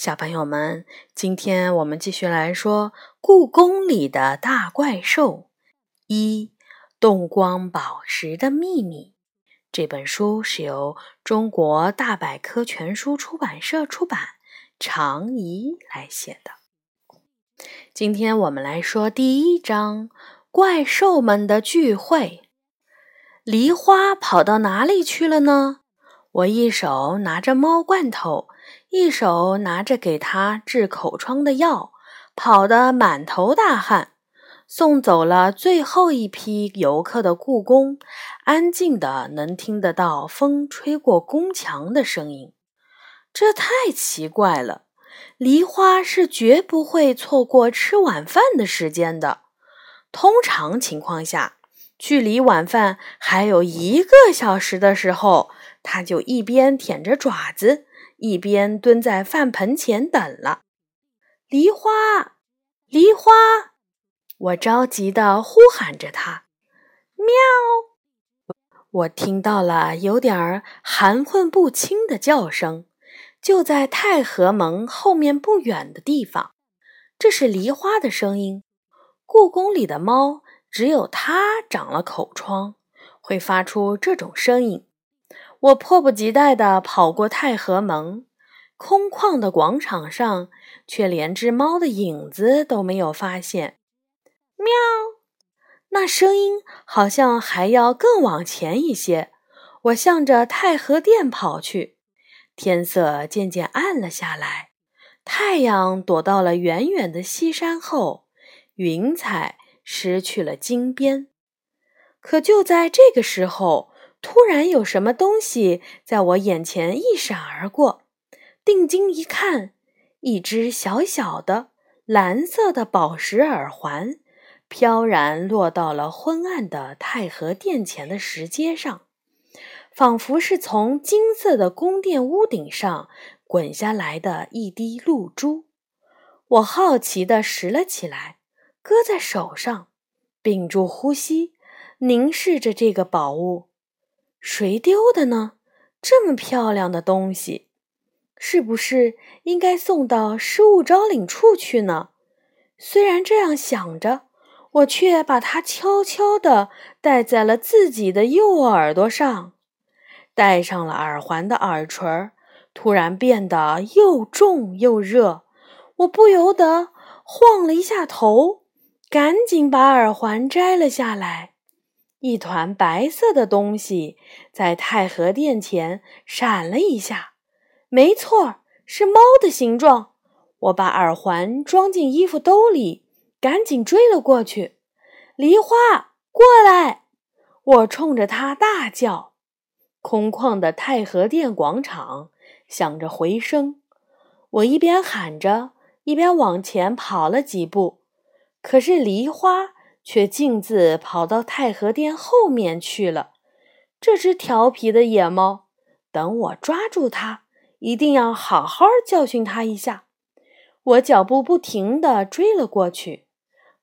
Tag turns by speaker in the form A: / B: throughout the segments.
A: 小朋友们，今天我们继续来说《故宫里的大怪兽》一《动光宝石的秘密》。这本书是由中国大百科全书出版社出版，常怡来写的。今天我们来说第一章《怪兽们的聚会》。梨花跑到哪里去了呢？我一手拿着猫罐头。一手拿着给他治口疮的药，跑得满头大汗，送走了最后一批游客的故宫，安静的能听得到风吹过宫墙的声音。这太奇怪了，梨花是绝不会错过吃晚饭的时间的。通常情况下，距离晚饭还有一个小时的时候，他就一边舔着爪子。一边蹲在饭盆前等了，梨花，梨花，我着急地呼喊着它。喵！我听到了有点儿含混不清的叫声，就在太和门后面不远的地方。这是梨花的声音。故宫里的猫只有它长了口疮，会发出这种声音。我迫不及待地跑过太和门，空旷的广场上却连只猫的影子都没有发现。喵！那声音好像还要更往前一些。我向着太和殿跑去。天色渐渐暗了下来，太阳躲到了远远的西山后，云彩失去了金边。可就在这个时候，突然，有什么东西在我眼前一闪而过。定睛一看，一只小小的蓝色的宝石耳环飘然落到了昏暗的太和殿前的石阶上，仿佛是从金色的宫殿屋顶上滚下来的一滴露珠。我好奇地拾了起来，搁在手上，屏住呼吸，凝视着这个宝物。谁丢的呢？这么漂亮的东西，是不是应该送到失物招领处去呢？虽然这样想着，我却把它悄悄地戴在了自己的右耳朵上。戴上了耳环的耳垂突然变得又重又热，我不由得晃了一下头，赶紧把耳环摘了下来。一团白色的东西在太和殿前闪了一下，没错，是猫的形状。我把耳环装进衣服兜里，赶紧追了过去。梨花，过来！我冲着它大叫。空旷的太和殿广场响着回声，我一边喊着，一边往前跑了几步。可是梨花。却径自跑到太和殿后面去了。这只调皮的野猫，等我抓住它，一定要好好教训它一下。我脚步不停地追了过去。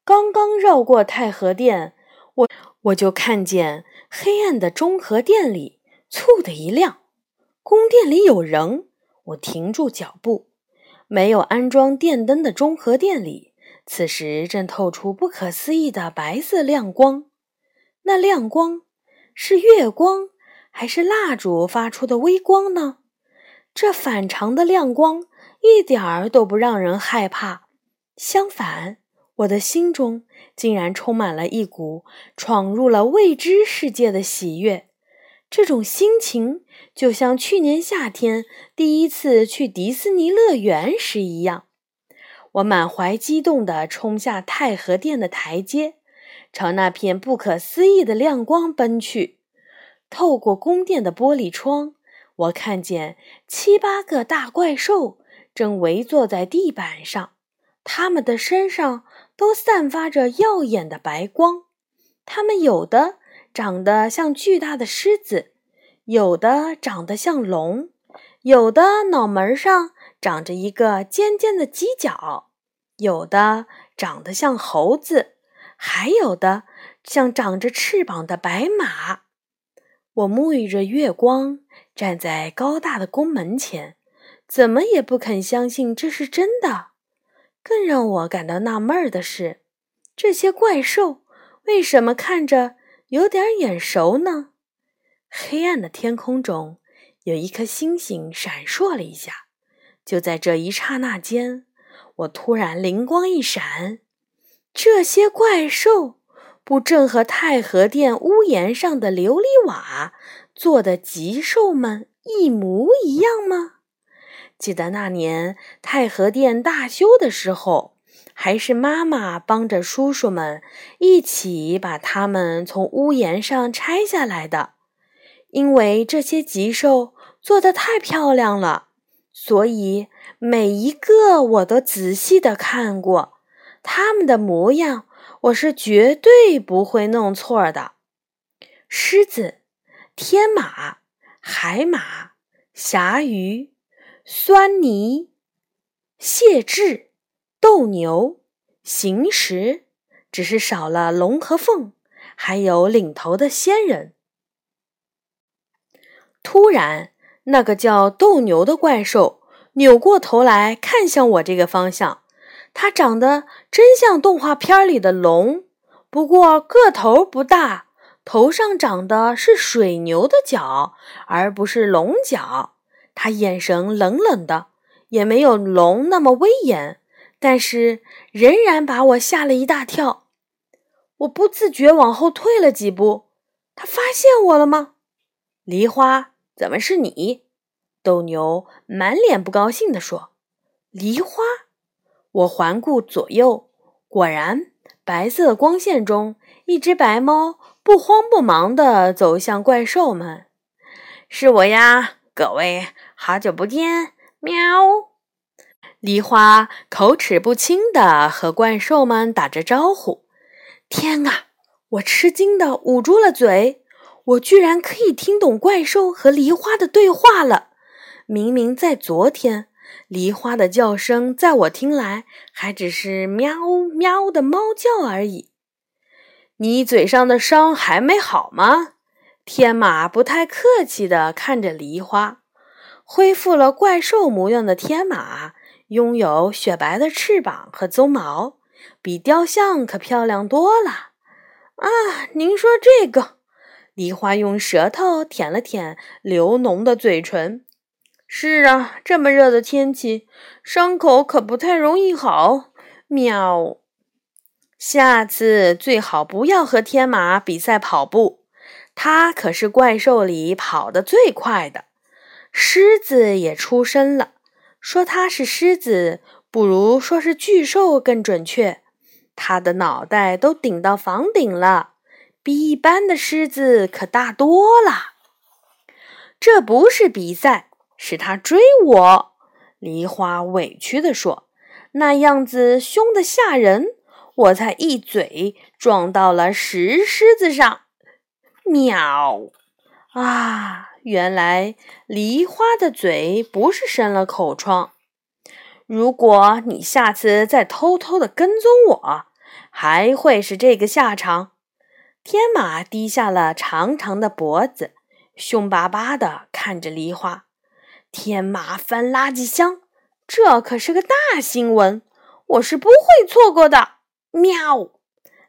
A: 刚刚绕过太和殿，我我就看见黑暗的中和殿里蹙的一亮，宫殿里有人。我停住脚步，没有安装电灯的中和殿里。此时正透出不可思议的白色亮光，那亮光是月光还是蜡烛发出的微光呢？这反常的亮光一点儿都不让人害怕，相反，我的心中竟然充满了一股闯入了未知世界的喜悦。这种心情就像去年夏天第一次去迪士尼乐园时一样。我满怀激动地冲下太和殿的台阶，朝那片不可思议的亮光奔去。透过宫殿的玻璃窗，我看见七八个大怪兽正围坐在地板上，它们的身上都散发着耀眼的白光。它们有的长得像巨大的狮子，有的长得像龙，有的脑门上。长着一个尖尖的犄角，有的长得像猴子，还有的像长着翅膀的白马。我沐浴着月光，站在高大的宫门前，怎么也不肯相信这是真的。更让我感到纳闷的是，这些怪兽为什么看着有点眼熟呢？黑暗的天空中有一颗星星闪烁了一下，就在这一刹那间，我突然灵光一闪：这些怪兽不正和太和殿屋檐上的琉璃瓦做的吉兽们一模一样吗？记得那年太和殿大修的时候，还是妈妈帮着叔叔们一起把它们从屋檐上拆下来的。因为这些吉兽做的太漂亮了，所以每一个我都仔细的看过，他们的模样我是绝对不会弄错的。狮子、天马、海马、霞鱼。酸泥、蟹豸、斗牛、行石，只是少了龙和凤，还有领头的仙人。突然，那个叫斗牛的怪兽扭过头来看向我这个方向，它长得真像动画片里的龙，不过个头不大，头上长的是水牛的角，而不是龙角。它眼神冷冷的，也没有龙那么威严，但是仍然把我吓了一大跳。我不自觉往后退了几步。他发现我了吗？梨花，怎么是你？斗牛满脸不高兴地说：“梨花。”我环顾左右，果然，白色的光线中，一只白猫不慌不忙地走向怪兽们。是我呀，各位。好久不见，喵！梨花口齿不清地和怪兽们打着招呼。天啊！我吃惊地捂住了嘴。我居然可以听懂怪兽和梨花的对话了。明明在昨天，梨花的叫声在我听来还只是喵喵的猫叫而已。你嘴上的伤还没好吗？天马不太客气地看着梨花。恢复了怪兽模样的天马，拥有雪白的翅膀和鬃毛，比雕像可漂亮多了。啊，您说这个？梨花用舌头舔了舔流脓的嘴唇。是啊，这么热的天气，伤口可不太容易好。喵！下次最好不要和天马比赛跑步，它可是怪兽里跑得最快的。狮子也出声了，说它是狮子，不如说是巨兽更准确。它的脑袋都顶到房顶了，比一般的狮子可大多了。这不是比赛，是他追我。梨花委屈地说：“那样子凶得吓人，我才一嘴撞到了石狮子上。”喵！啊！原来梨花的嘴不是生了口疮。如果你下次再偷偷的跟踪我，还会是这个下场。天马低下了长长的脖子，凶巴巴的看着梨花。天马翻垃圾箱，这可是个大新闻，我是不会错过的。喵！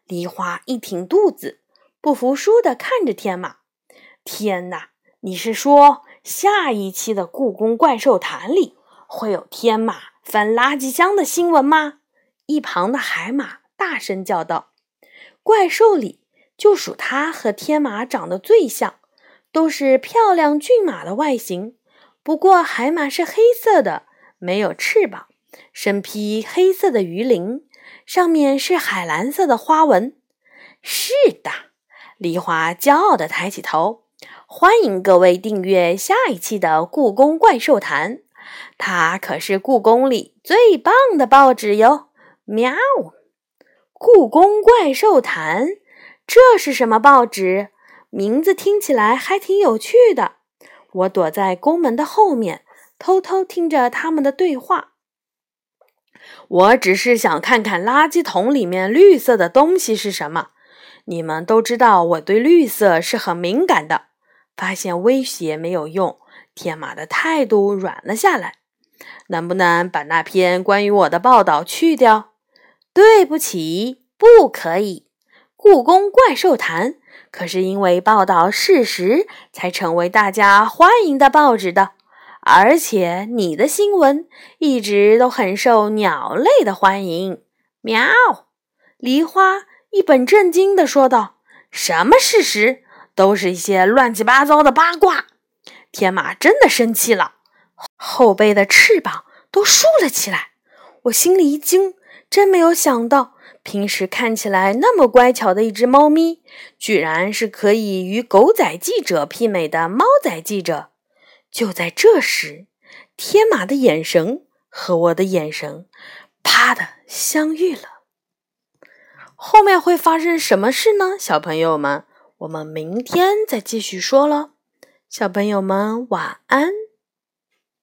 A: 梨花一挺肚子，不服输的看着天马。天哪！你是说下一期的《故宫怪兽谈》里会有天马翻垃圾箱的新闻吗？一旁的海马大声叫道：“怪兽里就属它和天马长得最像，都是漂亮骏马的外形。不过海马是黑色的，没有翅膀，身披黑色的鱼鳞，上面是海蓝色的花纹。”是的，梨花骄傲地抬起头。欢迎各位订阅下一期的《故宫怪兽谈》，它可是故宫里最棒的报纸哟！喵，《故宫怪兽谈》，这是什么报纸？名字听起来还挺有趣的。我躲在宫门的后面，偷偷听着他们的对话。我只是想看看垃圾桶里面绿色的东西是什么。你们都知道，我对绿色是很敏感的。发现威胁没有用，天马的态度软了下来。能不能把那篇关于我的报道去掉？对不起，不可以。故宫怪兽谈可是因为报道事实才成为大家欢迎的报纸的，而且你的新闻一直都很受鸟类的欢迎。喵！梨花一本正经地说道：“什么事实？都是一些乱七八糟的八卦。”天马真的生气了，后背的翅膀都竖了起来。我心里一惊，真没有想到。平时看起来那么乖巧的一只猫咪，居然是可以与狗仔记者媲美的猫仔记者。就在这时，天马的眼神和我的眼神啪的相遇了。后面会发生什么事呢？小朋友们，我们明天再继续说了。小朋友们，晚安。